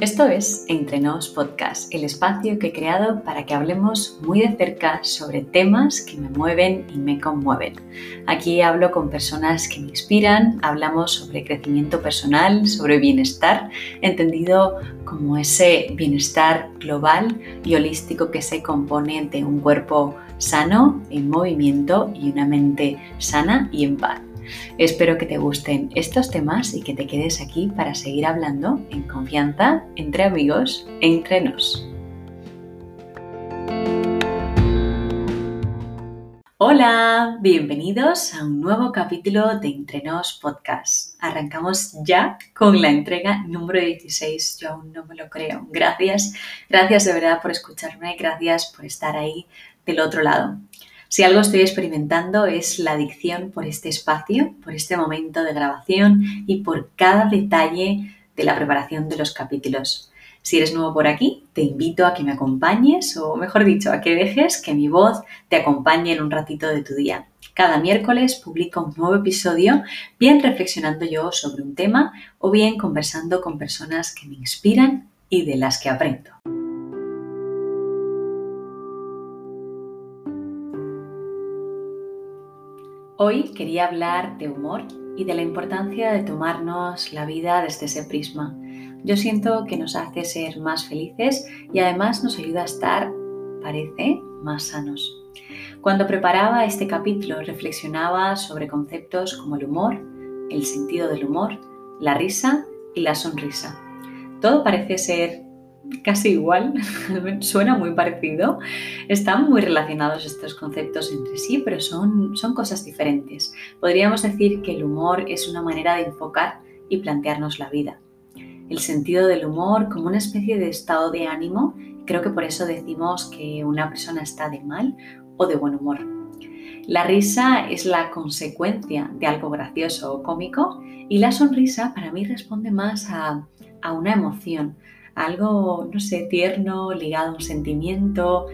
Esto es Entre Nos Podcast, el espacio que he creado para que hablemos muy de cerca sobre temas que me mueven y me conmueven. Aquí hablo con personas que me inspiran, hablamos sobre crecimiento personal, sobre bienestar, entendido como ese bienestar global y holístico que se compone de un cuerpo sano, en movimiento y una mente sana y en paz. Espero que te gusten estos temas y que te quedes aquí para seguir hablando en confianza, entre amigos, entre nos. Hola, bienvenidos a un nuevo capítulo de Entre Nos Podcast. Arrancamos ya con la entrega número 16. Yo aún no me lo creo. Gracias, gracias de verdad por escucharme, gracias por estar ahí del otro lado. Si algo estoy experimentando es la adicción por este espacio, por este momento de grabación y por cada detalle de la preparación de los capítulos. Si eres nuevo por aquí, te invito a que me acompañes o mejor dicho, a que dejes que mi voz te acompañe en un ratito de tu día. Cada miércoles publico un nuevo episodio, bien reflexionando yo sobre un tema o bien conversando con personas que me inspiran y de las que aprendo. Hoy quería hablar de humor y de la importancia de tomarnos la vida desde ese prisma. Yo siento que nos hace ser más felices y además nos ayuda a estar, parece, más sanos. Cuando preparaba este capítulo reflexionaba sobre conceptos como el humor, el sentido del humor, la risa y la sonrisa. Todo parece ser casi igual, suena muy parecido. Están muy relacionados estos conceptos entre sí, pero son, son cosas diferentes. Podríamos decir que el humor es una manera de enfocar y plantearnos la vida. El sentido del humor como una especie de estado de ánimo, creo que por eso decimos que una persona está de mal o de buen humor. La risa es la consecuencia de algo gracioso o cómico y la sonrisa para mí responde más a, a una emoción, algo, no sé, tierno, ligado a un sentimiento,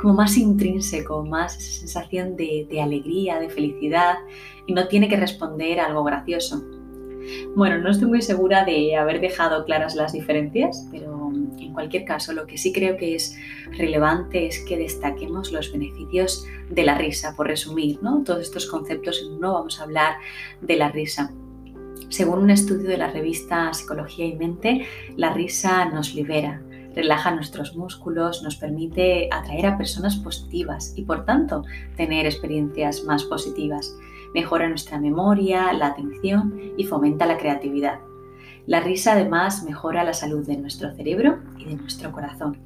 como más intrínseco, más esa sensación de, alegría, de felicidad, y no tiene que responder a algo gracioso. Bueno, no estoy muy segura de haber dejado claras las diferencias, pero en cualquier caso lo que sí creo que es relevante es que destaquemos los beneficios de la risa, por resumir, ¿no? Todos estos conceptos en uno vamos a hablar de la risa. Según un estudio de la revista Psicología y Mente, la risa nos libera, relaja nuestros músculos, nos permite atraer a personas positivas y por tanto tener experiencias más positivas. Mejora nuestra memoria, la atención y fomenta la creatividad. La risa además mejora la salud de nuestro cerebro y de nuestro corazón.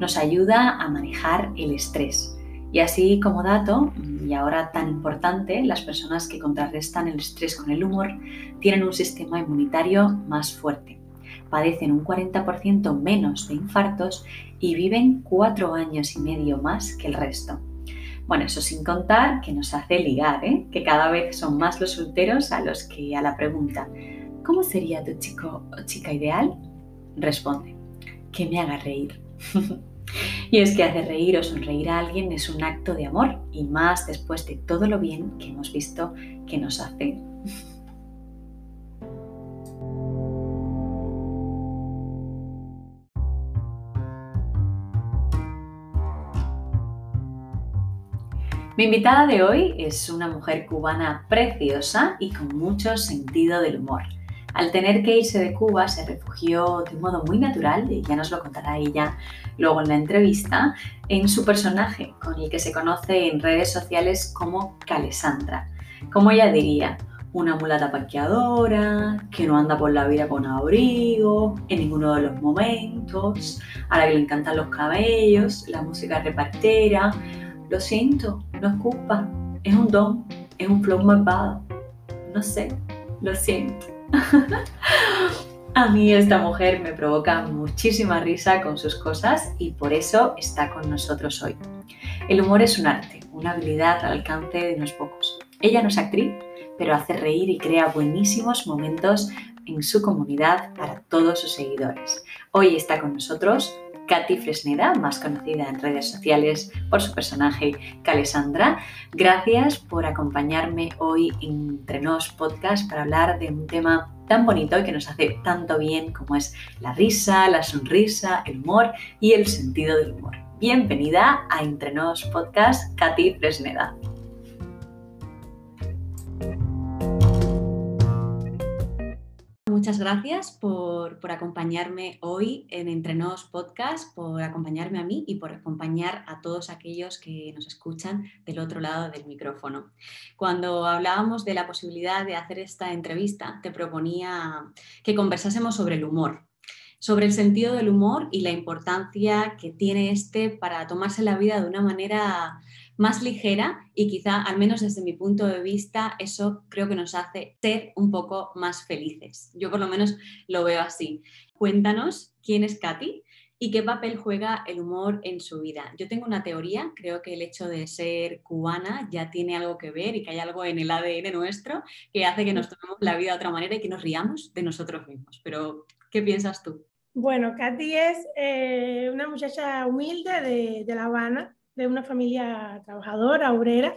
Nos ayuda a manejar el estrés. Y así como dato, y ahora tan importante, las personas que contrarrestan el estrés con el humor tienen un sistema inmunitario más fuerte, padecen un 40% menos de infartos y viven cuatro años y medio más que el resto. Bueno, eso sin contar que nos hace ligar, ¿eh? que cada vez son más los solteros a los que a la pregunta, ¿cómo sería tu chico o chica ideal? Responde, que me haga reír. Y es que hacer reír o sonreír a alguien es un acto de amor y más después de todo lo bien que hemos visto que nos hace. Mi invitada de hoy es una mujer cubana preciosa y con mucho sentido del humor. Al tener que irse de Cuba, se refugió de un modo muy natural, y ya nos lo contará ella luego en la entrevista, en su personaje, con el que se conoce en redes sociales como Calesandra. Como ella diría, una mulata paqueadora, que no anda por la vida con abrigo, en ninguno de los momentos, a la que le encantan los cabellos, la música repartera. Lo siento, no es culpa, es un don, es un flow malvado. No sé, lo siento. A mí esta mujer me provoca muchísima risa con sus cosas y por eso está con nosotros hoy. El humor es un arte, una habilidad al alcance de unos pocos. Ella no es actriz, pero hace reír y crea buenísimos momentos en su comunidad para todos sus seguidores. Hoy está con nosotros Katy Fresneda, más conocida en redes sociales por su personaje Calesandra. Gracias por acompañarme hoy en Entre Nos Podcast para hablar de un tema tan bonito y que nos hace tanto bien como es la risa, la sonrisa, el humor y el sentido del humor. Bienvenida a Entrenos Podcast, Katy Fresneda. Muchas gracias por, acompañarme hoy en Entrenos Podcast, por acompañarme a mí y por acompañar a todos aquellos que nos escuchan del otro lado del micrófono. Cuando hablábamos de la posibilidad de hacer esta entrevista, te proponía que conversásemos sobre el humor, sobre el sentido del humor y la importancia que tiene este para tomarse la vida de una manera más ligera y quizá, al menos desde mi punto de vista, eso creo que nos hace ser un poco más felices. Yo por lo menos lo veo así. Cuéntanos quién es Katy y qué papel juega el humor en su vida. Yo tengo una teoría, creo que el hecho de ser cubana ya tiene algo que ver y que hay algo en el ADN nuestro que hace que nos tomemos la vida de otra manera y que nos riamos de nosotros mismos. Pero, ¿qué piensas tú? Bueno, Katy es eh, una muchacha humilde de, de La Habana, de una familia trabajadora, obrera,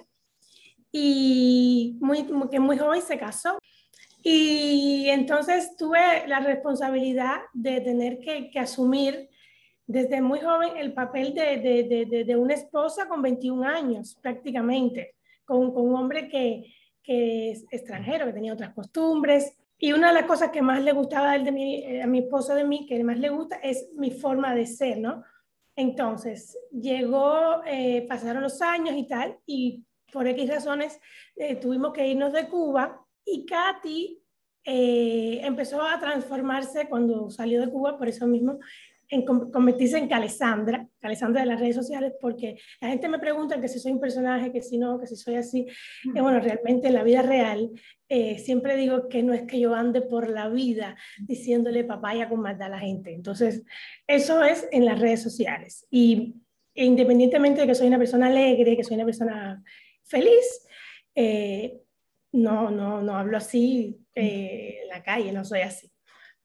y muy, que muy joven se casó. Y entonces tuve la responsabilidad de tener que, asumir desde muy joven el papel de, de, de, una esposa con 21 años prácticamente, con, con un hombre que, que, es extranjero, que tenía otras costumbres. Y una de las cosas que más le gustaba de mi, a mi esposo de mí, que más le gusta, es mi forma de ser, ¿no? Entonces, llegó, eh, pasaron los años y tal, y por X razones eh, tuvimos que irnos de Cuba y Katy eh, empezó a transformarse cuando salió de Cuba, por eso mismo, en convertirse en Calesandra, Calesandra de las redes sociales, porque la gente me pregunta que si soy un personaje, que si no, que si soy así. Y bueno, realmente en la vida real eh, siempre digo que no es que yo ande por la vida diciéndole papaya con maldad a la gente. Entonces, eso es en las redes sociales. Y independientemente de que soy una persona alegre, que soy una persona feliz, eh, no, no, no hablo así eh, en la calle, no soy así.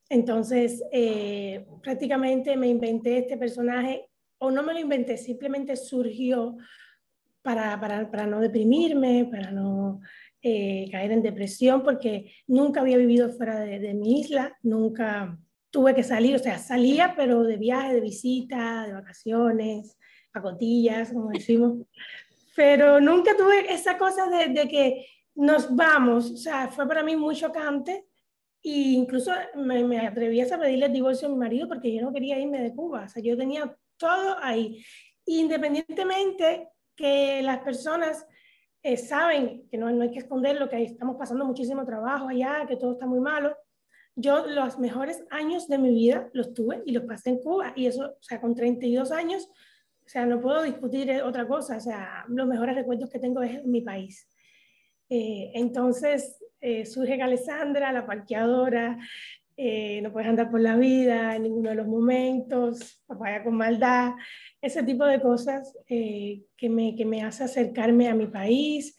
Entonces, eh, prácticamente me inventé este personaje, o no me lo inventé, simplemente surgió para, para, para no deprimirme, para no eh, caer en depresión, porque nunca había vivido fuera de, mi isla, nunca tuve que salir, o sea, salía, pero de viaje, de visita, de vacaciones, pacotillas, como decimos, pero nunca tuve esa cosa de, de que nos vamos, o sea, fue para mí muy chocante y incluso me, me atreví a pedirle el divorcio a mi marido porque yo no quería irme de Cuba. O sea, yo tenía todo ahí. Independientemente que las personas eh, saben que no, no hay que esconderlo, que estamos pasando muchísimo trabajo allá, que todo está muy malo. Yo los mejores años de mi vida los tuve y los pasé en Cuba. Y eso, o sea, con 32 años, o sea, no puedo discutir otra cosa. O sea, los mejores recuerdos que tengo es en mi país. Eh, entonces, eh, surge Alessandra, la parqueadora, eh, no puedes andar por la vida en ninguno de los momentos, papaya con maldad, ese tipo de cosas eh, que, me, que me hace acercarme a mi país,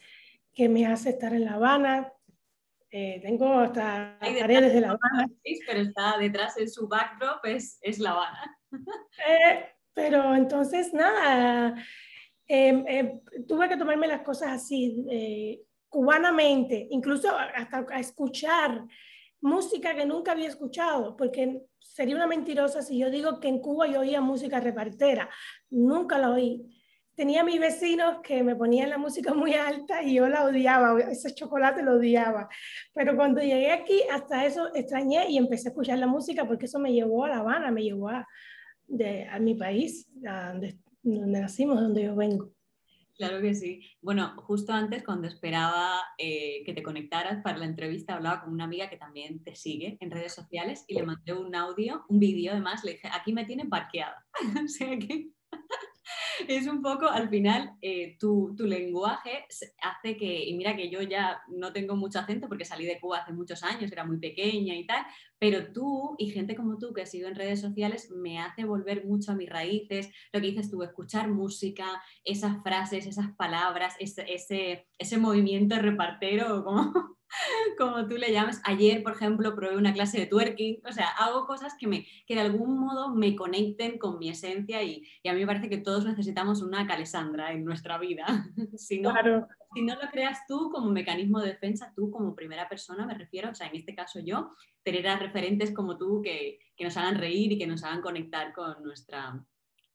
que me hace estar en La Habana. tengo hasta paredes de La Habana. Pero está detrás de su backdrop, es, es La Habana. pero entonces, nada, tuve que tomarme las cosas así cubanamente, incluso hasta a escuchar música que nunca había escuchado, porque sería una mentirosa si yo digo que en Cuba yo oía música repartera, nunca la oí. Tenía mis vecinos que me ponían la música muy alta y yo la odiaba, ese chocolate lo odiaba. Pero cuando llegué aquí, hasta eso extrañé y empecé a escuchar la música porque eso me llevó a La Habana, me llevó a, a mi país, a donde, donde nacimos, donde yo vengo. Claro que sí. Bueno, justo antes, cuando esperaba eh, que te conectaras para la entrevista, hablaba con una amiga que también te sigue en redes sociales y le mandé un audio, un vídeo además, le dije, aquí me tienen parqueada. o sea que es un poco, al final, eh, tu, tu, lenguaje hace que, y mira que yo ya no tengo mucho acento porque salí de Cuba hace muchos años, era muy pequeña y tal, pero tú y gente como tú que has sido en redes sociales me hace volver mucho a mis raíces, lo que dices tú, escuchar música, esas frases, esas palabras, ese, ese, ese movimiento repartero, como como tú le llamas. Ayer, por ejemplo, probé una clase de twerking, o sea, hago cosas que, me, que de algún modo me conecten con mi esencia y, a mí me parece que todos necesitamos una Calesandra en nuestra vida. si, no, si no lo creas tú como mecanismo de defensa, tú como primera persona, me refiero, o sea, en este caso yo, tener a referentes como tú que, que nos hagan reír y que nos hagan conectar con nuestra,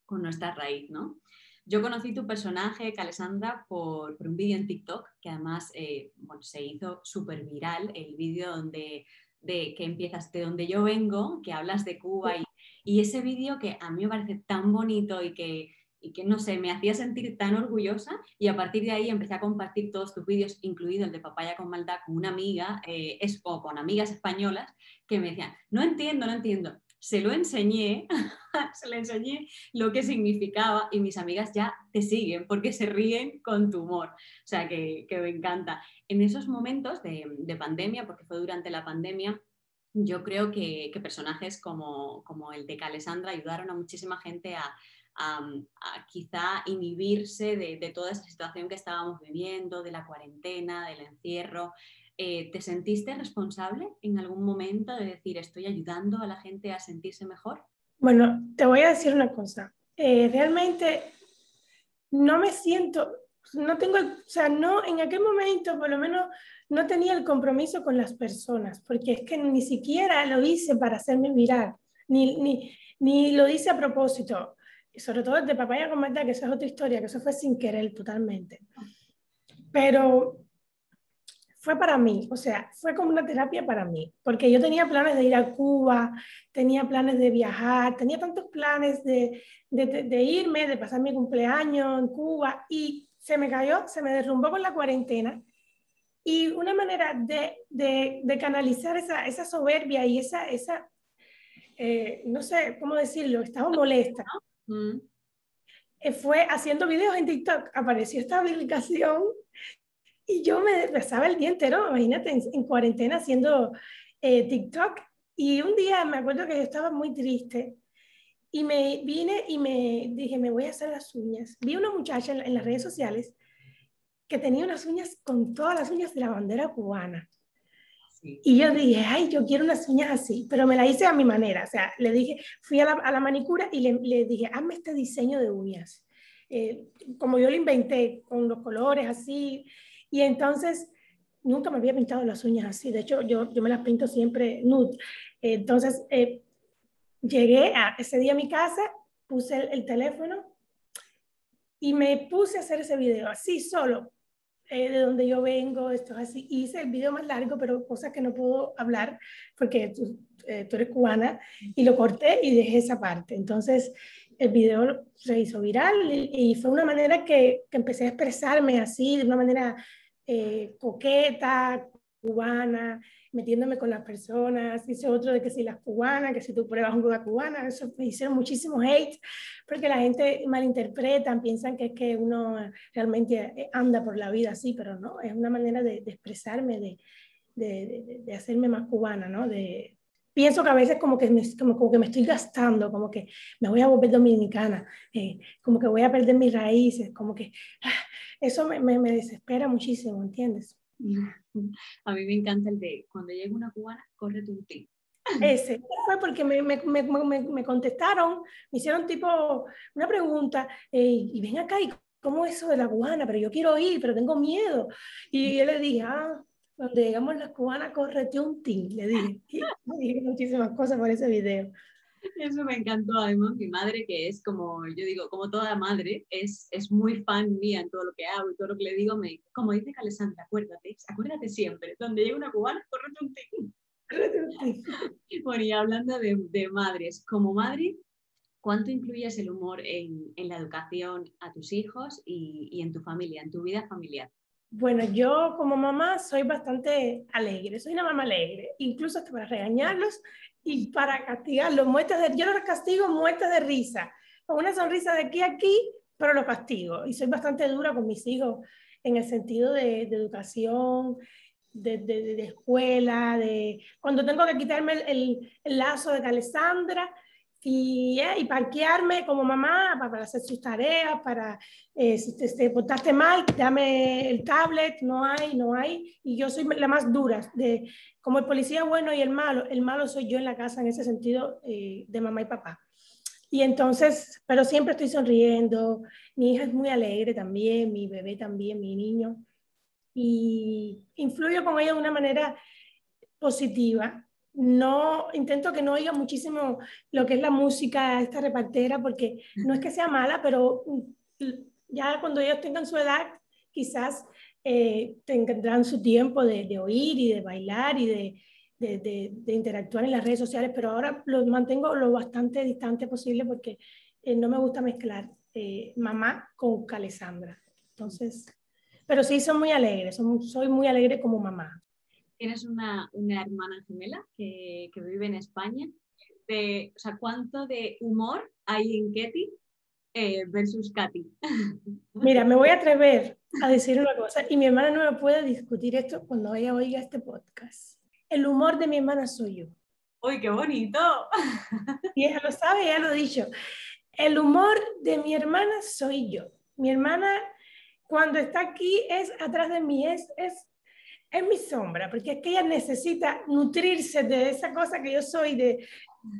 con nuestra raíz, ¿no? Yo conocí tu personaje, Calesandra, por, un vídeo en TikTok que además eh, se hizo súper viral, el vídeo donde de que empiezas de donde yo vengo, que hablas de Cuba y, ese vídeo que a mí me parece tan bonito y que, que, no sé, me hacía sentir tan orgullosa y a partir de ahí empecé a compartir todos tus vídeos, incluido el de Papaya con Maldad, con una amiga eh, es, o con amigas españolas que me decían, no entiendo, no entiendo se lo enseñé, se le enseñé lo que significaba y mis amigas ya te siguen porque se ríen con tu humor. O sea, que, me encanta. En esos momentos de, pandemia, porque fue durante la pandemia, yo creo que, personajes como, como, el de Calesandra ayudaron a muchísima gente a, quizá inhibirse de, de, toda esa situación que estábamos viviendo, de la cuarentena, del encierro. Eh, ¿te sentiste responsable en algún momento de decir estoy ayudando a la gente a sentirse mejor? Bueno, te voy a decir una cosa. Eh, realmente no me siento, no tengo, o sea, no, en aquel momento por lo menos no tenía el compromiso con las personas, porque es que ni siquiera lo hice para hacerme viral, ni, ni, ni lo hice a propósito, sobre todo de Papaya con que eso es otra historia, que eso fue sin querer totalmente. Pero fue para mí, o sea, fue como una terapia para mí, porque yo tenía planes de ir a Cuba, tenía planes de viajar, tenía tantos planes de, de, irme, de pasar mi cumpleaños en Cuba y se me cayó, se me derrumbó con la cuarentena. Y una manera de, de canalizar esa, esa, soberbia y esa, esa eh, no sé cómo decirlo, estaba molesta. Mm. Eh, fue haciendo videos en TikTok. Apareció esta aplicación y yo me pasaba el día entero, imagínate, en, cuarentena haciendo eh, TikTok. Y un día me acuerdo que yo estaba muy triste y me vine y me dije, me voy a hacer las uñas. Vi una muchacha en, las redes sociales que tenía unas uñas con todas las uñas de la bandera cubana. Y yo dije, ay, yo quiero unas uñas así, pero me la hice a mi manera. O sea, le dije, fui a la, a la manicura y le, le, dije, hazme este diseño de uñas. Eh, como yo lo inventé, con los colores así. Y entonces, nunca me había pintado las uñas así. De hecho, yo, yo me las pinto siempre nude. Entonces, eh, llegué a ese día a mi casa, puse el, teléfono y me puse a hacer ese video así solo, eh, de donde yo vengo, esto es así. Hice el video más largo, pero cosas que no puedo hablar porque tú, eh, tú, eres cubana, y lo corté y dejé esa parte. Entonces, el video se hizo viral y, fue una manera que, que, empecé a expresarme así, de una manera eh, coqueta, cubana, metiéndome con las personas. Hice otro de que si las cubanas, que si tú pruebas una cubana, eso me hicieron muchísimo hate, porque la gente malinterpreta, piensan que es que uno realmente anda por la vida así, pero no, es una manera de, expresarme, de, de, de, hacerme más cubana, ¿no? De, pienso que a veces como que me, como, que me estoy gastando, como que me voy a volver dominicana, eh, como que voy a perder mis raíces, como que ah, eso me, me, desespera muchísimo, ¿entiendes? A mí me encanta el de cuando llega una cubana, corre tu ti. Ese fue porque me, me, me, contestaron, me hicieron tipo una pregunta, eh, y ven acá, ¿y cómo es eso de la cubana? Pero yo quiero ir, pero tengo miedo. Y yo le dije, ah, donde llegamos las cubanas, correte un tin, le dije. dije muchísimas cosas por ese video. Eso me encantó. Además, mi madre, que es como, yo digo, como toda madre, es, es muy fan mía en todo lo que hago y todo lo que le digo. Me, como dice Alessandra, acuérdate, acuérdate siempre, donde llega una cubana, correte un tin. bueno, y hablando de, de, madres, como madre, ¿cuánto incluyes el humor en, en la educación a tus hijos y, y en tu familia, en tu vida familiar? Bueno, yo como mamá soy bastante alegre, soy una mamá alegre, incluso hasta para regañarlos y para castigarlos. Muertes de, yo los castigo muertes de risa, con una sonrisa de aquí a aquí, pero los castigo. Y soy bastante dura con mis hijos en el sentido de, educación, de, de, escuela, de cuando tengo que quitarme el, el, lazo de Alessandra, y, eh, y parquearme como mamá para, hacer sus tareas, para eh, si te, te, portaste mal, dame el tablet, no hay, no hay. Y yo soy la más dura, de, como el policía bueno y el malo, el malo soy yo en la casa en ese sentido eh, de mamá y papá. Y entonces, pero siempre estoy sonriendo, mi hija es muy alegre también, mi bebé también, mi niño, y influyo con ella de una manera positiva no intento que no oiga muchísimo lo que es la música, esta repartera, porque no es que sea mala, pero mm, ya cuando ellos tengan su edad, quizás eh, tendrán su tiempo de, oír y de bailar y de, de, interactuar en las redes sociales, pero ahora los mantengo lo bastante distante posible porque eh, no me gusta mezclar eh, mamá con Calesandra. Entonces, pero sí son muy alegres, soy muy alegre como mamá tienes una, una hermana gemela que, que, vive en España. De, o sea, ¿cuánto de humor hay en Ketty eh, versus Katy? Mira, me voy a atrever a decir una cosa y mi hermana no me puede discutir esto cuando ella oiga este podcast. El humor de mi hermana soy yo. ¡Uy, qué bonito! Y ella lo sabe, ella lo ha dicho. El humor de mi hermana soy yo. Mi hermana, cuando está aquí, es atrás de mí, es, es es mi sombra, porque es que ella necesita nutrirse de esa cosa que yo soy, de,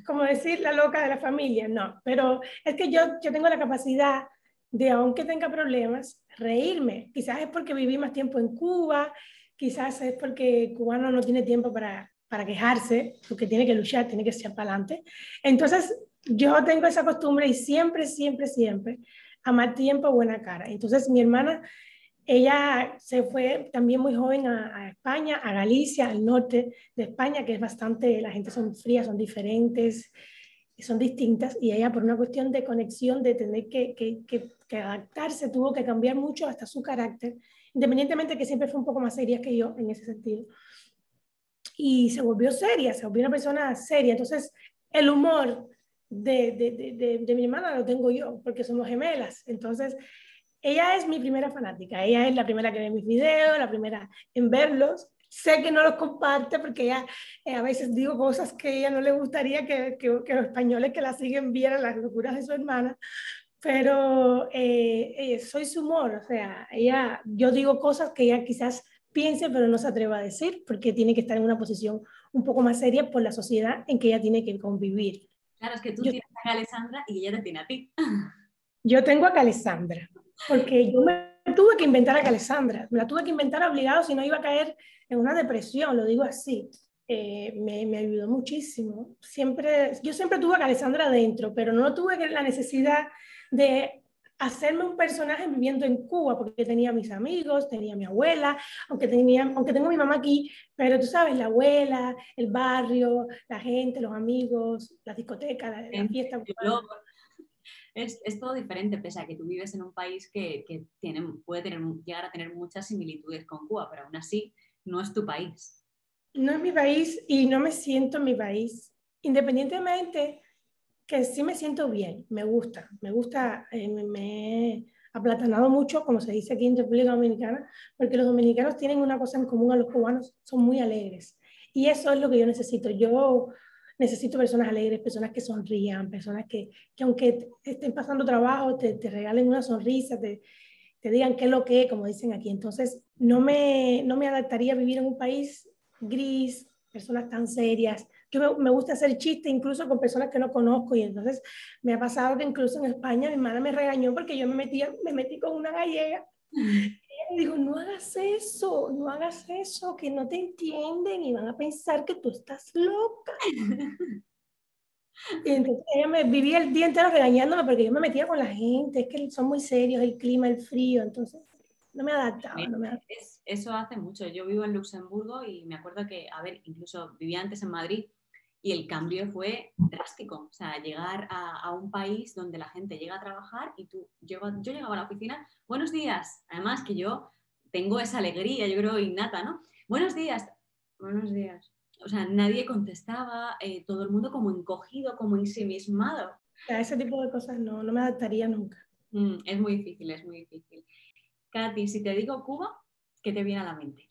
como decir, la loca de la familia, no, pero es que yo, yo tengo la capacidad de, aunque tenga problemas, reírme. Quizás es porque viví más tiempo en Cuba, quizás es porque el cubano no tiene tiempo para, para quejarse, porque tiene que luchar, tiene que ser para adelante. Entonces, yo tengo esa costumbre y siempre, siempre, siempre, amar tiempo, buena cara. Entonces, mi hermana ella se fue también muy joven a, España, a Galicia, al norte de España, que es bastante, la gente son frías, son diferentes, son distintas, y ella por una cuestión de conexión, de tener que, que, que, adaptarse, tuvo que cambiar mucho hasta su carácter, independientemente que siempre fue un poco más seria que yo en ese sentido. Y se volvió seria, se volvió una persona seria. Entonces, el humor de, de, de, de mi hermana lo tengo yo, porque somos gemelas. Entonces, ella es mi primera fanática, ella es la primera que ve mis videos, la primera en verlos. Sé que no los comparte porque ella eh, a veces digo cosas que a ella no le gustaría que, que, los españoles que la siguen vieran las locuras de su hermana, pero eh, eh, soy su humor, o sea, ella, yo digo cosas que ella quizás piense pero no se atreva a decir porque tiene que estar en una posición un poco más seria por la sociedad en que ella tiene que convivir. Claro, es que tú tienes a Alessandra y ella te tiene a ti. Yo tengo a Alessandra porque yo me tuve que inventar a Alessandra, me la tuve que inventar obligado si no iba a caer en una depresión, lo digo así. Eh, me, me, ayudó muchísimo. Siempre, yo siempre tuve a Alessandra dentro, pero no tuve la necesidad de hacerme un personaje viviendo en Cuba, porque tenía mis amigos, tenía mi abuela, aunque, tenía, aunque tengo mi mamá aquí, pero tú sabes, la abuela, el barrio, la gente, los amigos, la discoteca, la, la fiesta es, es, todo diferente, pese a que tú vives en un país que, que tiene, puede tener, llegar a tener muchas similitudes con Cuba, pero aún así no es tu país. No es mi país y no me siento en mi país, independientemente que sí me siento bien, me gusta, me gusta, eh, me, he aplatanado mucho, como se dice aquí en República Dominicana, porque los dominicanos tienen una cosa en común a los cubanos, son muy alegres. Y eso es lo que yo necesito. Yo necesito personas alegres, personas que sonrían, personas que, que aunque estén pasando trabajo, te, te regalen una sonrisa, te, te, digan qué es lo que es, como dicen aquí. Entonces, no me, no me adaptaría a vivir en un país gris, personas tan serias. Yo me, me, gusta hacer chistes incluso con personas que no conozco y entonces me ha pasado que incluso en España mi hermana me regañó porque yo me, metía, me metí con una gallega y digo, no hagas eso, no hagas eso, que no te entienden y van a pensar que tú estás loca. Y entonces ella me vivía el día entero regañándome porque yo me metía con la gente, es que son muy serios, el clima, el frío, entonces no me adaptaba. No me adaptaba. eso hace mucho. Yo vivo en Luxemburgo y me acuerdo que, a ver, incluso vivía antes en Madrid y el cambio fue drástico. O sea, llegar a, a, un país donde la gente llega a trabajar y tú, yo, yo llegaba a la oficina, buenos días. Además que yo tengo esa alegría, yo creo, innata, ¿no? Buenos días, buenos días. O sea, nadie contestaba, eh, todo el mundo como encogido, como ensimismado. A ese tipo de cosas no, no me adaptaría nunca. Mm, es muy difícil, es muy difícil. Katy, si te digo Cuba, ¿qué te viene a la mente?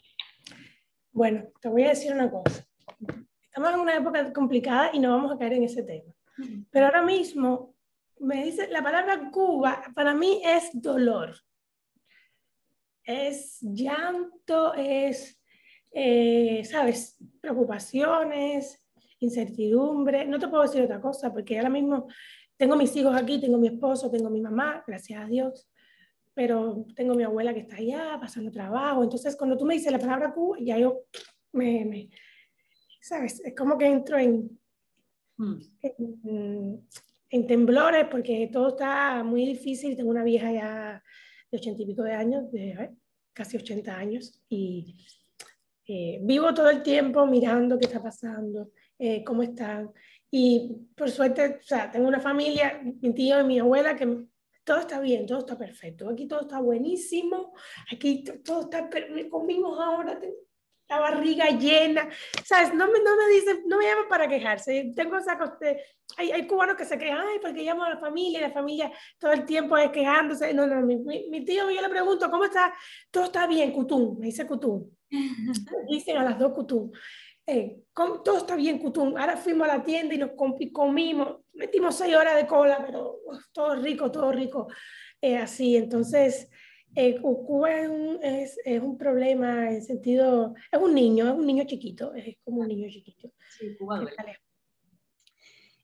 Bueno, te voy a decir una cosa estamos en una época complicada y no vamos a caer en ese tema. Pero ahora mismo me dice, la palabra Cuba para mí es dolor. Es llanto, es, eh, ¿sabes? Preocupaciones, incertidumbre. No te puedo decir otra cosa porque ahora mismo tengo mis hijos aquí, tengo mi esposo, tengo mi mamá, gracias a Dios, pero tengo mi abuela que está allá pasando trabajo. Entonces, cuando tú me dices la palabra Cuba, ya yo me, ¿sabes? Es como que entro en, hmm. en, temblores porque todo está muy difícil. Tengo una vieja ya de ochenta y pico de años, de casi 80 años, y eh, vivo todo el tiempo mirando qué está pasando, eh, cómo están. Y por suerte, o sea, tengo una familia, mi tío y mi abuela, que todo está bien, todo está perfecto. Aquí todo está buenísimo, aquí todo está, conmigo ahora, la barriga llena, ¿sabes? No me, no me dicen, no me llaman para quejarse. Tengo esa hay, hay cubanos que se quejan, ay, porque llamo a la familia, y la familia todo el tiempo es quejándose. No, no, mi, mi, tío, yo le pregunto, ¿cómo está? Todo está bien, Cutum, me dice Cutum. Dicen a las dos Cutum. Eh, todo está bien, Cutum. Ahora fuimos a la tienda y nos comimos, metimos seis horas de cola, pero todo rico, todo rico. Eh, así, entonces eh, Cuba es un, es, es un, problema en sentido, es un niño, es un niño chiquito, es como un niño chiquito. Sí, Cuba duele.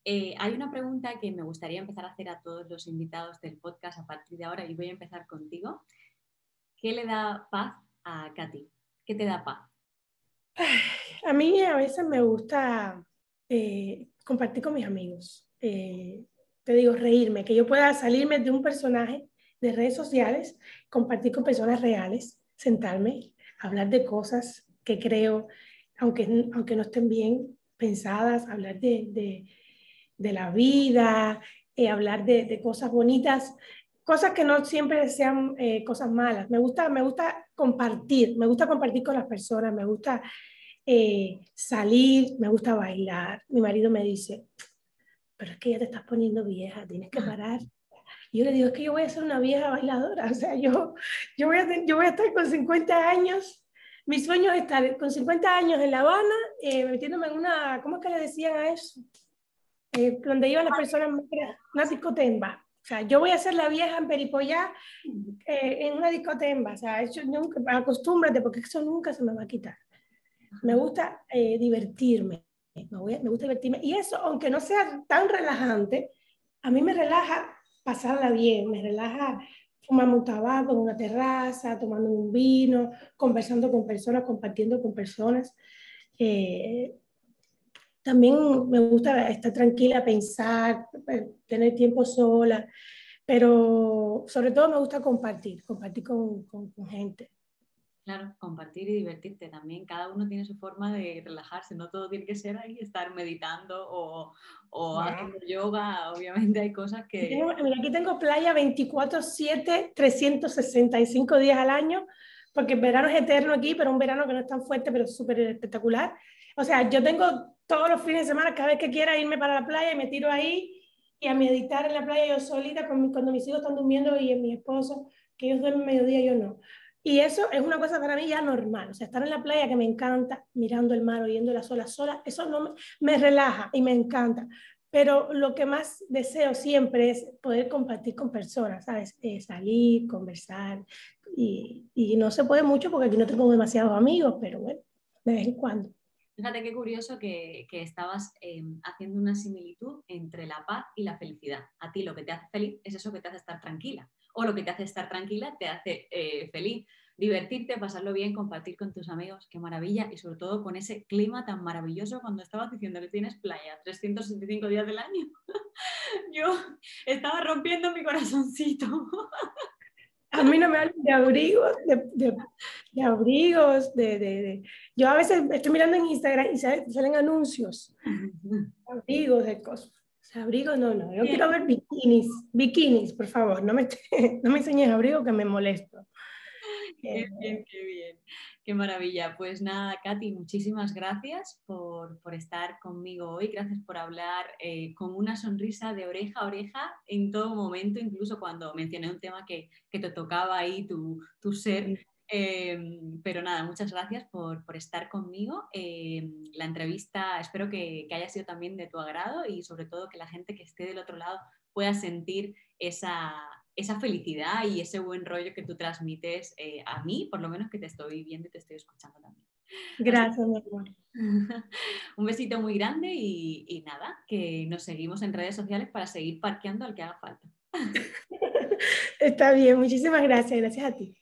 Eh, hay una pregunta que me gustaría empezar a hacer a todos los invitados del podcast a partir de ahora y voy a empezar contigo. ¿Qué le da paz a Katy? ¿Qué te da paz? A mí a veces me gusta eh, compartir con mis amigos. te digo, reírme, que yo pueda salirme de un personaje de redes sociales, compartir con personas reales, sentarme, hablar de cosas que creo, aunque, aunque no estén bien pensadas, hablar de, de, de la vida, eh, hablar de, de, cosas bonitas, cosas que no siempre sean eh, cosas malas. Me gusta, me gusta compartir, me gusta compartir con las personas, me gusta eh, salir, me gusta bailar. Mi marido me dice, pero es que ya te estás poniendo vieja, tienes que parar y yo le digo, es que yo voy a ser una vieja bailadora, o sea, yo, yo, voy, a, yo voy a estar con 50 años, mi sueño es estar con 50 años en La Habana, eh, metiéndome en una, ¿cómo es que le decían a eso? Eh, donde iban las personas, una discotemba. O sea, yo voy a ser la vieja en Peripollá eh, en una discotemba. O sea, eso nunca, acostúmbrate porque eso nunca se me va a quitar. Me gusta divertirme. Me, me gusta divertirme. Y eso, aunque no sea tan relajante, a mí me relaja pasarla bien, me relaja fumando un tabaco en una terraza, tomando un vino, conversando con personas, compartiendo con personas. Eh, también me gusta estar tranquila, pensar, eh, tener tiempo sola, pero sobre todo me gusta compartir, compartir con, con gente. Claro, compartir y divertirte también. Cada uno tiene su forma de relajarse, no todo tiene que ser ahí estar meditando o, o haciendo yoga. Obviamente hay cosas que... mira, aquí tengo playa 24/7, 365 días al año, porque el verano es eterno aquí, pero un verano que no es tan fuerte, pero súper espectacular. O sea, yo tengo todos los fines de semana, cada vez que quiera irme para la playa me tiro ahí y a meditar en la playa yo solita, cuando mis hijos están durmiendo y mi esposo, que ellos duermen mediodía, yo no. Y eso es una cosa para mí ya normal. O sea, estar en la playa que me encanta, mirando el mar, oyendo las olas sola, eso no me, me, relaja y me encanta. Pero lo que más deseo siempre es poder compartir con personas, ¿sabes? Eh, salir, conversar. Y, y, no se puede mucho porque aquí no tengo demasiados amigos, pero bueno, de vez en cuando. Fíjate qué curioso que, que estabas em, haciendo una similitud entre la paz y la felicidad. A ti lo que te hace feliz es eso que te hace estar tranquila o lo que te hace estar tranquila te hace eh, feliz. Divertirte, pasarlo bien, compartir con tus amigos, qué maravilla, y sobre todo con ese clima tan maravilloso cuando estabas diciendo que tienes playa 365 días del año. Yo estaba rompiendo mi corazoncito. A mí no me hablan de abrigos, de, de, abrigos, de, de, Yo a veces estoy mirando en Instagram y salen, anuncios, abrigos, de cosas Abrigo no, no, yo quiero ver bikinis, bikinis, por favor, no me, no me enseñes abrigo que me molesto. Qué bien, qué bien, qué maravilla. Pues nada, Katy, muchísimas gracias por, por estar conmigo hoy, gracias por hablar eh, con una sonrisa de oreja a oreja en todo momento, incluso cuando mencioné un tema que, que te tocaba ahí, tu, tu ser Em, pero nada, muchas gracias por, estar conmigo. Em, la entrevista espero que, haya sido también de tu agrado y sobre todo que la gente que esté del otro lado pueda sentir esa, esa felicidad y ese buen rollo que tú transmites eh, a mí, por lo menos que te estoy viendo y te estoy escuchando también. Gracias, mi amor. Un besito muy grande y, y, nada, que nos seguimos en redes sociales para seguir parqueando al que haga falta. Está bien, muchísimas gracias, gracias a ti.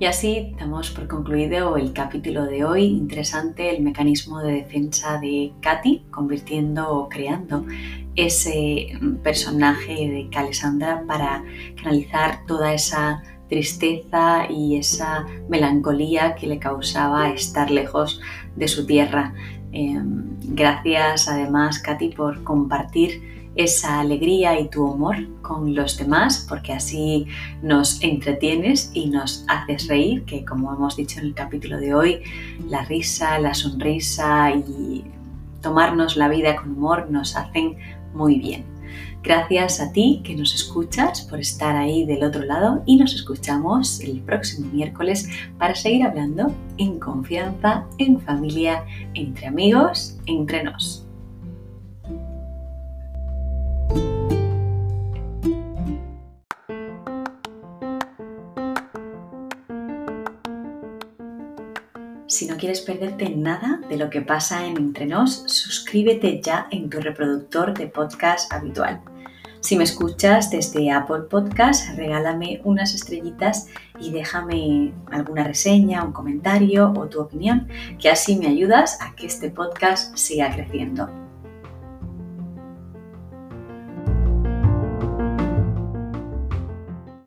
Y así damos por concluido el capítulo de hoy. Interesante el mecanismo de defensa de Katy, convirtiendo o creando ese personaje de Calesandra para canalizar toda esa tristeza y esa melancolía que le causaba estar lejos de su tierra. Em, gracias además, Katy, por compartir esa alegría y tu humor con los demás, porque así nos entretienes y nos haces reír, que como hemos dicho en el capítulo de hoy, la risa, la sonrisa y tomarnos la vida con humor nos hacen muy bien. Gracias a ti que nos escuchas por estar ahí del otro lado y nos escuchamos el próximo miércoles para seguir hablando en confianza, en familia, entre amigos, entre nos. Si no quieres perderte nada de lo que pasa en Entre Nos, suscríbete ya en tu reproductor de podcast habitual. Si me escuchas desde Apple Podcast, regálame unas estrellitas y déjame alguna reseña, un comentario o tu opinión, que así me ayudas a que este podcast siga creciendo.